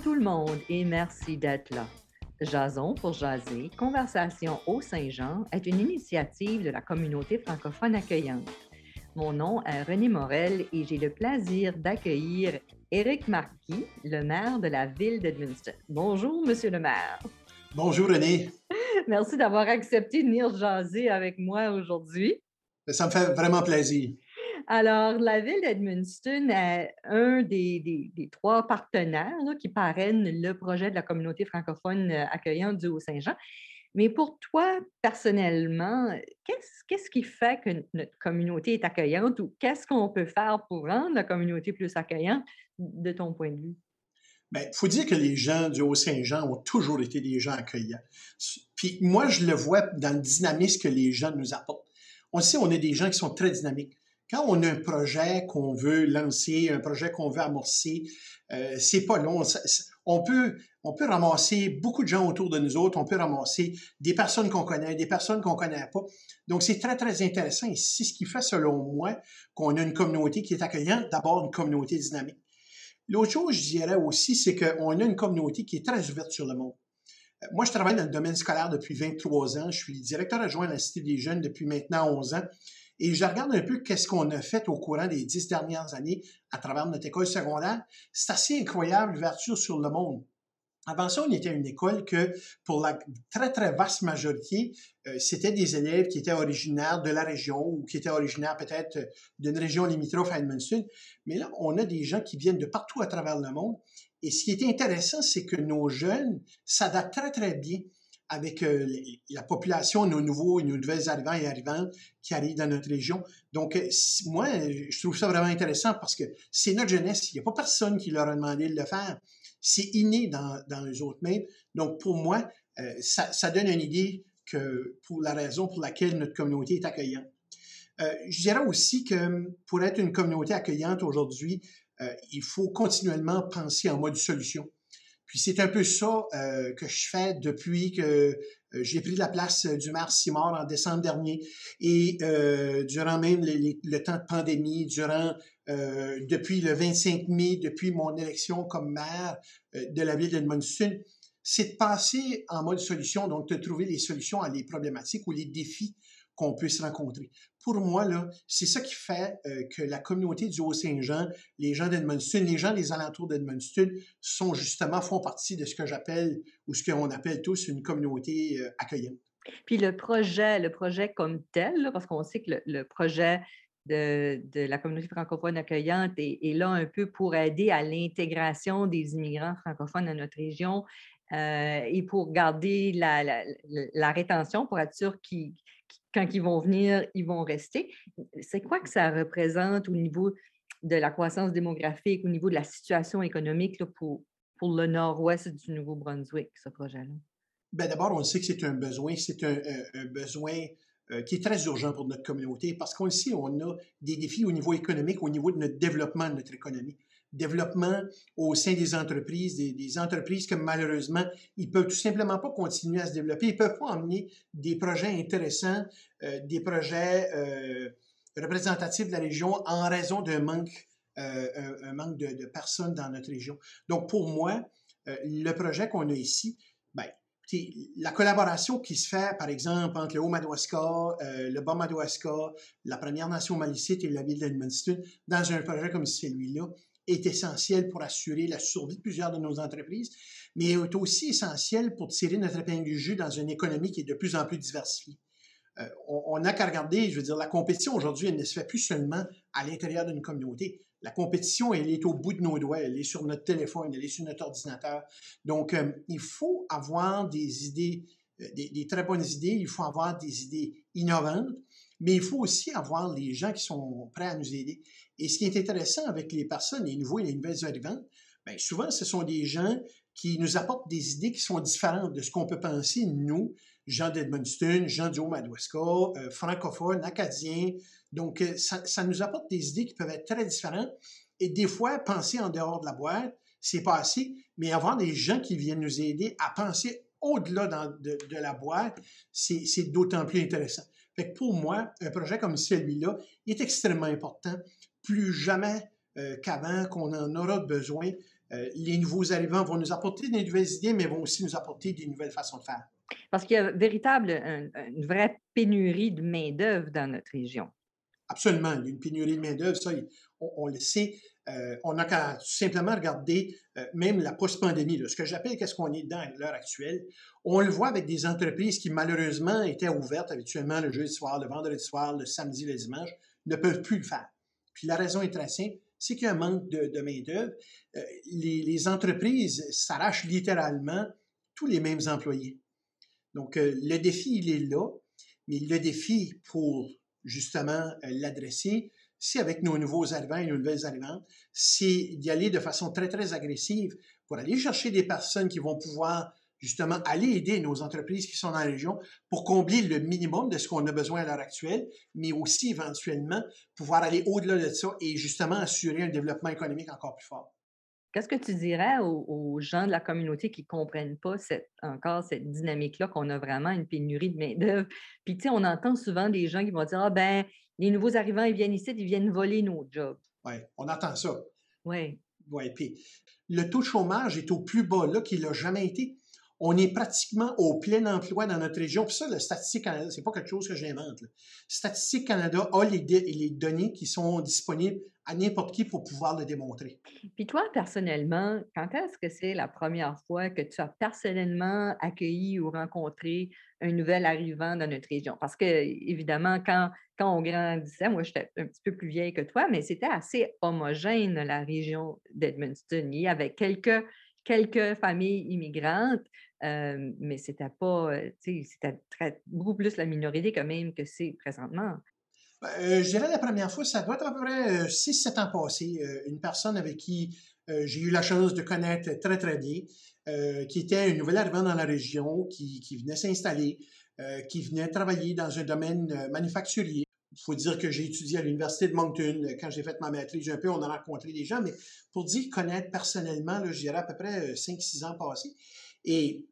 Bonjour tout le monde et merci d'être là. Jason pour jaser, Conversation au Saint-Jean est une initiative de la communauté francophone accueillante. Mon nom est René Morel et j'ai le plaisir d'accueillir Éric Marquis, le maire de la ville d'Edmundston. Bonjour, monsieur le maire. Bonjour, René. Merci d'avoir accepté de venir jaser avec moi aujourd'hui. Ça me fait vraiment plaisir. Alors, la ville d'Edmundston est un des, trois partenaires qui parrainent le projet de la communauté francophone euh, accueillante du Haut-Saint-Jean. Mais pour toi, personnellement, qu'est-ce qui fait que notre communauté est accueillante ou qu'est-ce qu'on peut faire pour rendre la communauté plus accueillante de ton point de vue? il ben, faut dire que les gens du Haut-Saint-Jean ont toujours été des gens accueillants. Puis moi, je le vois dans le dynamisme que les gens nous apportent. On sait, on est des gens qui sont très dynamiques. Quand on a un projet qu'on veut lancer, un projet qu'on veut amorcer, euh, c'est pas long. On peut, on peut ramasser beaucoup de gens autour de nous autres. On peut ramasser des personnes qu'on connaît, des personnes qu'on connaît pas. Donc, c'est très, très intéressant et c'est ce qui fait, selon moi, qu'on a une communauté qui est accueillante. D'abord, une communauté dynamique. L'autre chose, je dirais aussi, c'est qu'on a une communauté qui est très ouverte sur le monde. Euh, moi, je travaille dans le domaine scolaire depuis 23 ans. Je suis directeur adjoint à la Cité des Jeunes depuis maintenant 11 ans. Et je regarde un peu qu'est-ce qu'on a fait au courant des dix dernières années à travers notre école secondaire. C'est assez incroyable l'ouverture sur le monde. Avant ça, on était une école que, pour la très, très vaste majorité, euh, c'était des élèves qui étaient originaires de la région ou qui étaient originaires peut-être d'une région limitrophe à Edmundston. Mais là, on a des gens qui viennent de partout à travers le monde. Et ce qui est intéressant, c'est que nos jeunes s'adaptent très, très bien avec euh, la population, nos nouveaux, nos nouvelles arrivants et arrivantes qui arrivent dans notre région. Donc, euh, moi, je trouve ça vraiment intéressant parce que c'est notre jeunesse. Il n'y a pas personne qui leur a demandé de le faire. C'est inné dans, dans eux autres mêmes. Donc, pour moi, euh, ça, donne une idée pour la raison pour laquelle notre communauté est accueillante. je dirais aussi que pour être une communauté accueillante aujourd'hui, il faut continuellement penser en mode solution. Puis c'est un peu ça euh, que je fais depuis que euh, j'ai pris la place du maire Simard en décembre dernier et euh, durant même le temps de pandémie, durant depuis le 25 mai, depuis mon élection comme maire de la ville d'Edmundston, c'est de passer en mode solution, donc de trouver les solutions à les problématiques ou les défis qu'on puisse rencontrer. Pour moi, c'est ça qui fait euh, que la communauté du Haut-Saint-Jean, les gens d'Edmundston, les gens des alentours d'Edmundston sont justement, font partie de ce que j'appelle, ou ce qu'on appelle tous une communauté euh, accueillante. Puis le projet, le projet comme tel, parce qu'on sait que le, projet de, la communauté francophone accueillante est, là un peu pour aider à l'intégration des immigrants francophones dans notre région euh, et pour garder la, rétention, pour être sûr qu'ils quand ils vont venir, ils vont rester. C'est quoi que ça représente au niveau de la croissance démographique, au niveau de la situation économique pour, pour le nord-ouest du Nouveau-Brunswick, ce projet-là? Bien, d'abord, on sait que c'est un besoin, c'est un, un, besoin euh, qui est très urgent pour notre communauté parce qu'on sait, on a des défis au niveau économique, au niveau de notre développement de notre économie développement au sein des entreprises, des, entreprises que malheureusement, ils peuvent tout simplement pas continuer à se développer. Ils peuvent pas emmener des projets intéressants, euh, des projets euh, représentatifs de la région en raison d'un manque, euh, manque de, personnes dans notre région. Donc, pour moi, le projet qu'on a ici, ben, la collaboration qui se fait, par exemple, entre le Haut-Madawaska, le Bas-Madawaska, la Première Nation malicite et la ville d'Edmundston, dans un projet comme celui-là, est essentiel pour assurer la survie de plusieurs de nos entreprises, mais est aussi essentiel pour tirer notre épingle du jeu dans une économie qui est de plus en plus diversifiée. Euh, on n'a qu'à regarder, je veux dire, la compétition aujourd'hui, elle ne se fait plus seulement à l'intérieur d'une communauté. La compétition, elle est au bout de nos doigts, elle est sur notre téléphone, elle est sur notre ordinateur. Donc, euh, il faut avoir des idées, euh, des, très bonnes idées, il faut avoir des idées innovantes, mais il faut aussi avoir les gens qui sont prêts à nous aider. Et ce qui est intéressant avec les personnes, les nouveaux et les nouvelles arrivantes, bien, souvent, ce sont des gens qui nous apportent des idées qui sont différentes de ce qu'on peut penser, nous, gens d'Edmundston, gens du Haut-Madawaska, euh, francophones, acadiens. Donc, euh, ça, nous apporte des idées qui peuvent être très différentes. Et des fois, penser en dehors de la boîte, c'est pas assez, mais avoir des gens qui viennent nous aider à penser au-delà de, la boîte, c'est d'autant plus intéressant. Fait pour moi, un projet comme celui-là est extrêmement important plus jamais euh, qu'avant, qu'on en aura besoin. les nouveaux arrivants vont nous apporter des nouvelles idées, mais vont aussi nous apporter des nouvelles façons de faire. Parce qu'il y a véritable, une vraie pénurie de main-d'œuvre dans notre région. Absolument. Il y a une pénurie de main-d'œuvre, ça, on, le sait. Euh, on n'a qu'à simplement regarder euh, même la post-pandémie, ce que j'appelle qu'est-ce qu'on est dans à l'heure actuelle. On le voit avec des entreprises qui malheureusement étaient ouvertes habituellement le jeudi soir, le vendredi soir, le samedi, le dimanche, ne peuvent plus le faire. Puis la raison est très simple, c'est qu'il y a un manque de, main-d'œuvre. Euh, les, les, entreprises s'arrachent littéralement tous les mêmes employés. Donc, le défi, il est là, mais le défi pour justement l'adresser, c'est avec nos nouveaux arrivants et nos nouvelles arrivantes, c'est d'y aller de façon très, très agressive pour aller chercher des personnes qui vont pouvoir justement aller aider nos entreprises qui sont dans la région pour combler le minimum de ce qu'on a besoin à l'heure actuelle, mais aussi éventuellement pouvoir aller au-delà de ça et justement assurer un développement économique encore plus fort. Qu'est-ce que tu dirais aux, gens de la communauté qui ne comprennent pas encore cette dynamique-là, qu'on a vraiment une pénurie de main-d'œuvre? Puis, tu sais, on entend souvent des gens qui vont dire Ah, ben, les nouveaux arrivants, ils viennent ici, ils viennent voler nos jobs. Oui, on entend ça. Oui. Oui, puis le taux de chômage est au plus bas là qu'il n'a jamais été on est pratiquement au plein emploi dans notre région. Puis ça, le Statistique Canada, c'est pas quelque chose que j'invente. Statistique Canada a les, données qui sont disponibles à n'importe qui pour pouvoir le démontrer. Puis toi, personnellement, quand est-ce que c'est la première fois que tu as personnellement accueilli ou rencontré un nouvel arrivant dans notre région? Parce que, évidemment, quand, quand on grandissait, moi, j'étais un petit peu plus vieille que toi, mais c'était assez homogène, la région d'Edmundston. Avait quelques quelques familles immigrantes, euh, mais c'était pas, euh, c'était beaucoup plus la minorité quand même que c'est présentement. Ben, euh, je dirais la première fois, ça doit être à peu près 6-7 ans passés. une personne avec qui j'ai eu la chance de connaître très, très bien, qui était un nouvel arrivant dans la région, qui venait s'installer, qui venait travailler dans un domaine manufacturier. Il faut dire que j'ai étudié à l'Université de Moncton. Quand j'ai fait ma maîtrise, un peu, on a rencontré des gens, mais pour dire connaître personnellement, je dirais à peu près 5-6 ans passés. Et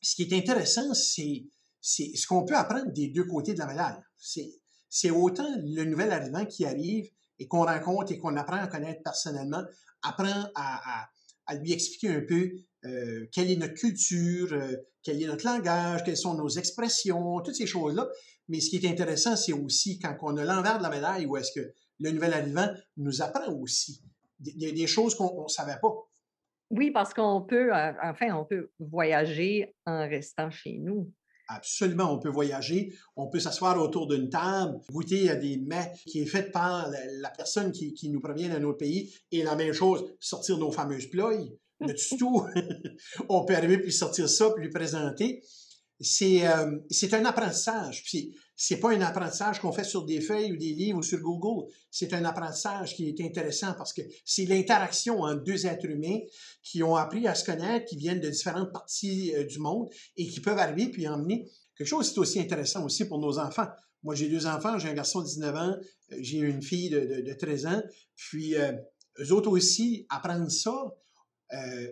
ce qui est intéressant, c'est, ce qu'on peut apprendre des deux côtés de la médaille. C'est, autant le nouvel arrivant qui arrive et qu'on rencontre et qu'on apprend à connaître personnellement, apprend à, à, lui expliquer un peu euh, quelle est notre culture, euh, quel est notre langage, quelles sont nos expressions, toutes ces choses-là. Mais ce qui est intéressant, c'est aussi quand on a l'envers de la médaille, où est-ce que le nouvel arrivant nous apprend aussi des, des choses qu'on ne savait pas. Oui, parce qu'on peut, euh, enfin, on peut voyager en restant chez nous. Absolument, on peut voyager, on peut s'asseoir autour d'une table, goûter à des mets qui est fait par la, personne qui, nous provient d'un autre pays, et la même chose, sortir nos fameuses ployes, le tout? on peut arriver puis sortir ça, puis lui présenter. C'est euh, c'est un apprentissage. Puis c'est pas un apprentissage qu'on fait sur des feuilles ou des livres ou sur Google. C'est un apprentissage qui est intéressant parce que c'est l'interaction entre deux êtres humains qui ont appris à se connaître, qui viennent de différentes parties euh, du monde et qui peuvent arriver puis emmener quelque chose qui est aussi intéressant aussi pour nos enfants. Moi, j'ai deux enfants, j'ai un garçon de 19 ans, euh, j'ai une fille de, 13 ans. Puis, euh, eux autres aussi, apprendre ça,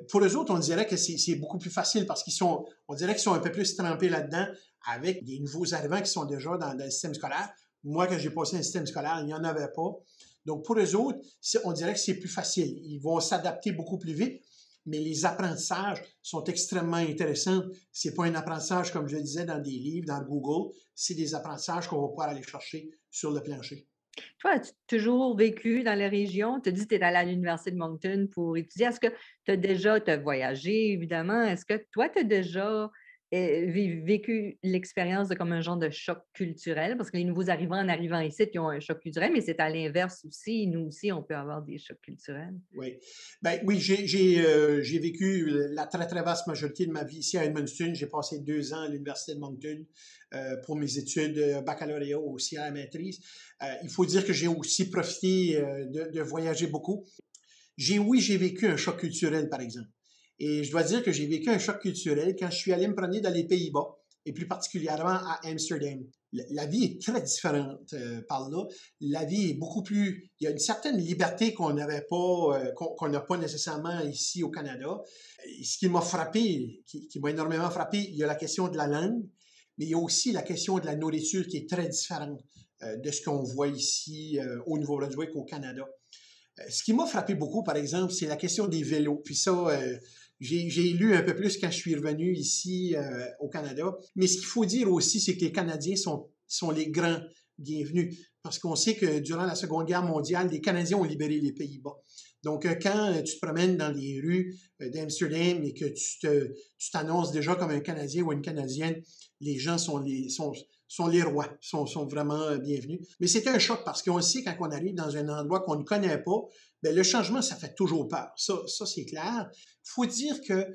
pour eux autres, on dirait que c'est beaucoup plus facile parce qu'ils sont, on dirait un peu plus trempés là-dedans avec des nouveaux arrivants qui sont déjà dans, le système scolaire. Moi, quand j'ai passé un système scolaire, il n'y en avait pas. Donc, pour eux autres, on dirait que c'est plus facile. Ils vont s'adapter beaucoup plus vite, mais les apprentissages sont extrêmement intéressants. C'est pas un apprentissage, comme je le disais, dans des livres, dans Google. C'est des apprentissages qu'on va pouvoir aller chercher sur le plancher. Toi, as-tu toujours vécu dans la région? Tu dit que tu es allé à l'Université de Moncton pour étudier. Est-ce que tu as déjà voyagé, évidemment? Est-ce que toi, tu as déjà vécu l'expérience de comme un genre de choc culturel, parce que les nouveaux arrivants en arrivant ici, ils ont un choc culturel, mais c'est à l'inverse aussi. Nous aussi, on peut avoir des chocs culturels. Oui. Ben, oui, j'ai euh, vécu la très, très vaste majorité de ma vie ici à Edmundston. J'ai passé deux ans à l'Université de Moncton euh, pour mes études euh, baccalauréat aussi à la maîtrise. il faut dire que j'ai aussi profité de, de voyager beaucoup. J'ai, oui, j'ai vécu un choc culturel, par exemple. Et je dois dire que j'ai vécu un choc culturel quand je suis allé me promener dans les Pays-Bas, et plus particulièrement à Amsterdam. La vie est très différente euh, par là. La vie est beaucoup plus... Il y a une certaine liberté qu'on n'avait pas, euh, qu'on n'a pas nécessairement ici au Canada. ce qui m'a frappé, qui, m'a énormément frappé, il y a la question de la langue, mais il y a aussi la question de la nourriture qui est très différente euh, de ce qu'on voit ici au Nouveau-Brunswick, au Canada. ce qui m'a frappé beaucoup, par exemple, c'est la question des vélos. Puis ça, j'ai lu un peu plus quand je suis revenu ici au Canada. Mais ce qu'il faut dire aussi, c'est que les Canadiens sont, sont les grands bienvenus. Parce qu'on sait que durant la Seconde Guerre mondiale, les Canadiens ont libéré les Pays-Bas. Donc, euh, quand euh, tu te promènes dans les rues euh, d'Amsterdam et que tu t'annonces déjà comme un Canadien ou une Canadienne, les gens sont les, sont, sont les rois, sont, sont vraiment bienvenus. Mais c'était un choc parce qu'on sait quand on arrive dans un endroit qu'on ne connaît pas, bien, le changement, ça fait toujours peur. Ça, ça c'est clair. faut dire que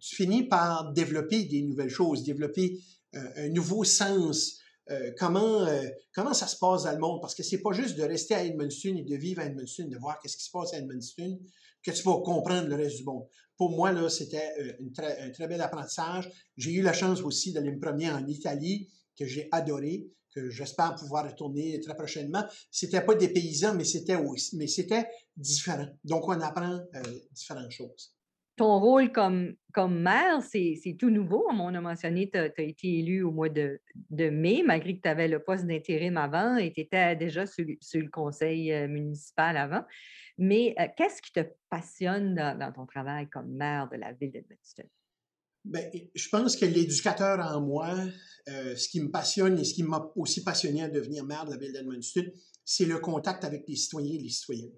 tu finis par développer des nouvelles choses, développer un nouveau sens euh, comment, euh, comment ça se passe dans le monde? Parce que c'est pas juste de rester à Edmundston et de vivre à Edmundston, de voir qu'est-ce qui se passe à Edmundston, que tu vas comprendre le reste du monde. Pour moi, là, c'était euh, un très bel apprentissage. J'ai eu la chance aussi d'aller me promener en Italie, que j'ai adoré, que j'espère pouvoir retourner très prochainement. C'était pas des paysans, mais c'était mais c'était différent. Donc, on apprend différentes choses ton rôle comme, comme maire, c'est tout nouveau. On a mentionné, tu as, été élu au mois de, mai, malgré que tu avais le poste d'intérim avant et tu étais déjà sur, le conseil euh, municipal avant. Mais euh, qu'est-ce qui te passionne dans, ton travail comme maire de la ville d'Edmundston? Bien, je pense que l'éducateur en moi, euh, ce qui me passionne et ce qui m'a aussi passionné à devenir maire de la ville d'Edmundston, c'est le contact avec les citoyens et les citoyennes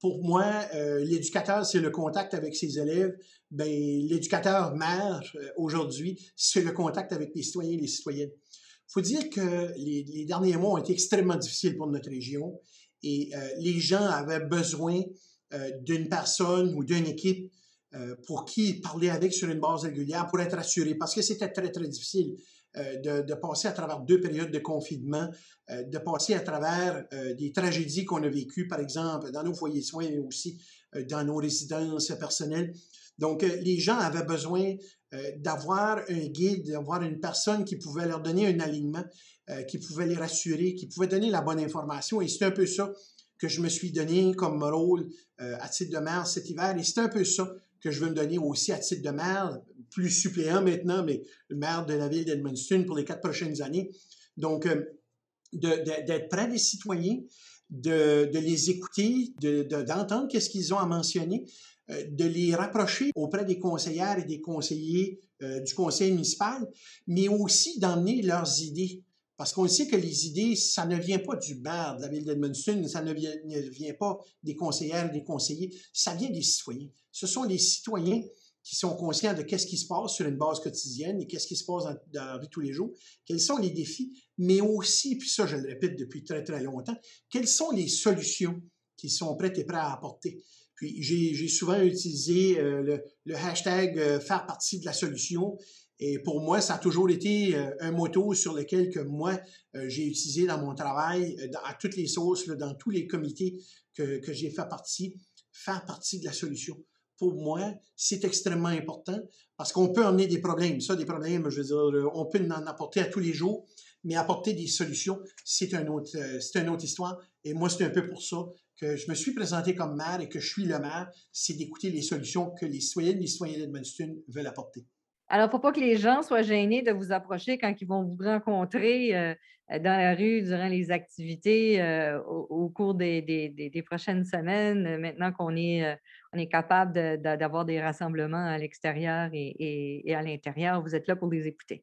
pour moi, euh, l'éducateur, c'est le contact avec ses élèves. Ben, l'éducateur mère, euh, aujourd'hui, c'est le contact avec les citoyens et les citoyennes. Il faut dire que les, derniers mois ont été extrêmement difficiles pour notre région et les gens avaient besoin d'une personne ou d'une équipe pour qui parler avec sur une base régulière pour être assuré parce que c'était très, très difficile. Euh, de, passer à travers deux périodes de confinement, euh, de passer à travers euh, des tragédies qu'on a vécues, par exemple, dans nos foyers de soins, mais aussi dans nos résidences personnelles. Donc, les gens avaient besoin d'avoir un guide, d'avoir une personne qui pouvait leur donner un alignement, qui pouvait les rassurer, qui pouvait donner la bonne information. Et c'est un peu ça que je me suis donné comme rôle à titre de maire cet hiver. Et c'est un peu ça que je veux me donner aussi à titre de maire plus suppléant maintenant, mais maire de la ville d'Edmundston pour les quatre prochaines années. Donc, euh, d'être près des citoyens, de, les écouter, d'entendre qu'est-ce qu'ils ont à mentionner, euh, de les rapprocher auprès des conseillères et des conseillers euh, du conseil municipal, mais aussi d'emmener leurs idées. Parce qu'on sait que les idées, ça ne vient pas du maire de la ville d'Edmundston, ça ne vient, ne vient pas des conseillères des conseillers, ça vient des citoyens. Ce sont les citoyens qui sont conscients de qu'est-ce qui se passe sur une base quotidienne et qu'est-ce qui se passe dans, la vie tous les jours, quels sont les défis, mais aussi, puis ça je le répète depuis très très longtemps, quelles sont les solutions qui sont prêtes et prêts à apporter? Puis j'ai souvent utilisé euh, le, hashtag euh, faire partie de la solution. Et pour moi, ça a toujours été euh, un motto sur lequel que moi, j'ai utilisé dans mon travail, à toutes les sources, dans tous les comités que, j'ai fait partie, faire partie de la solution pour moi, c'est extrêmement important parce qu'on peut emmener des problèmes. Ça, des problèmes, je veux dire, on peut en apporter à tous les jours, mais apporter des solutions, euh, c'est une autre histoire. Et moi, c'est un peu pour ça que je me suis présenté comme maire et que je suis le maire, c'est d'écouter les solutions que les citoyennes et les citoyens d'Edmundston veulent apporter. Alors, faut pas que les gens soient gênés de vous approcher quand ils vont vous rencontrer euh, dans la rue durant les activités euh, au, cours des, prochaines semaines, maintenant qu'on est, est capable d'avoir des rassemblements à l'extérieur et, à l'intérieur. Vous êtes là pour les écouter.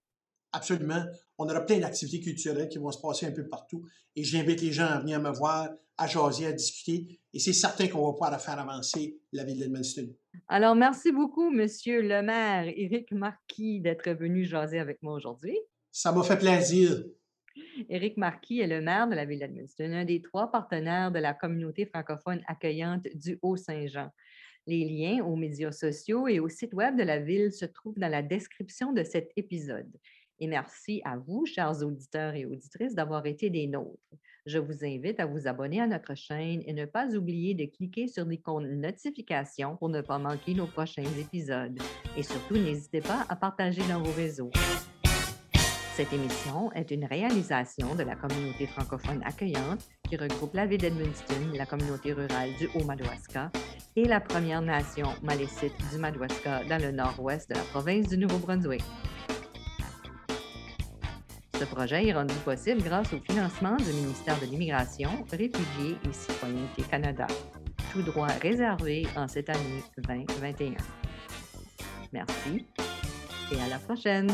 Absolument. On aura plein d'activités culturelles qui vont se passer un peu partout. Et j'invite les gens à venir me voir, à jaser, à discuter. Et c'est certain qu'on va pouvoir faire avancer la ville d'Edmundston. Alors, merci beaucoup, Monsieur le maire Éric Marquis, d'être venu jaser avec moi aujourd'hui. Ça m'a fait plaisir. Éric Marquis est le maire de la ville d'Edmundston, un des trois partenaires de la communauté francophone accueillante du Haut-Saint-Jean. Les liens aux médias sociaux et au site web de la ville se trouvent dans la description de cet épisode. Et merci à vous, chers auditeurs et auditrices, d'avoir été des nôtres. Je vous invite à vous abonner à notre chaîne et ne pas oublier de cliquer sur l'icône notification pour ne pas manquer nos prochains épisodes. Et surtout, n'hésitez pas à partager dans vos réseaux. Cette émission est une réalisation de la communauté francophone accueillante qui regroupe la ville d'Edmundston, la communauté rurale du Haut-Madawaska et la Première Nation malécite du Madawaska dans le nord-ouest de la province du Nouveau-Brunswick. Ce projet est rendu possible grâce au financement du ministère de l'Immigration, Réfugiés et Citoyenneté Canada. Tout droit réservé en cette année 2021. Merci et à la prochaine!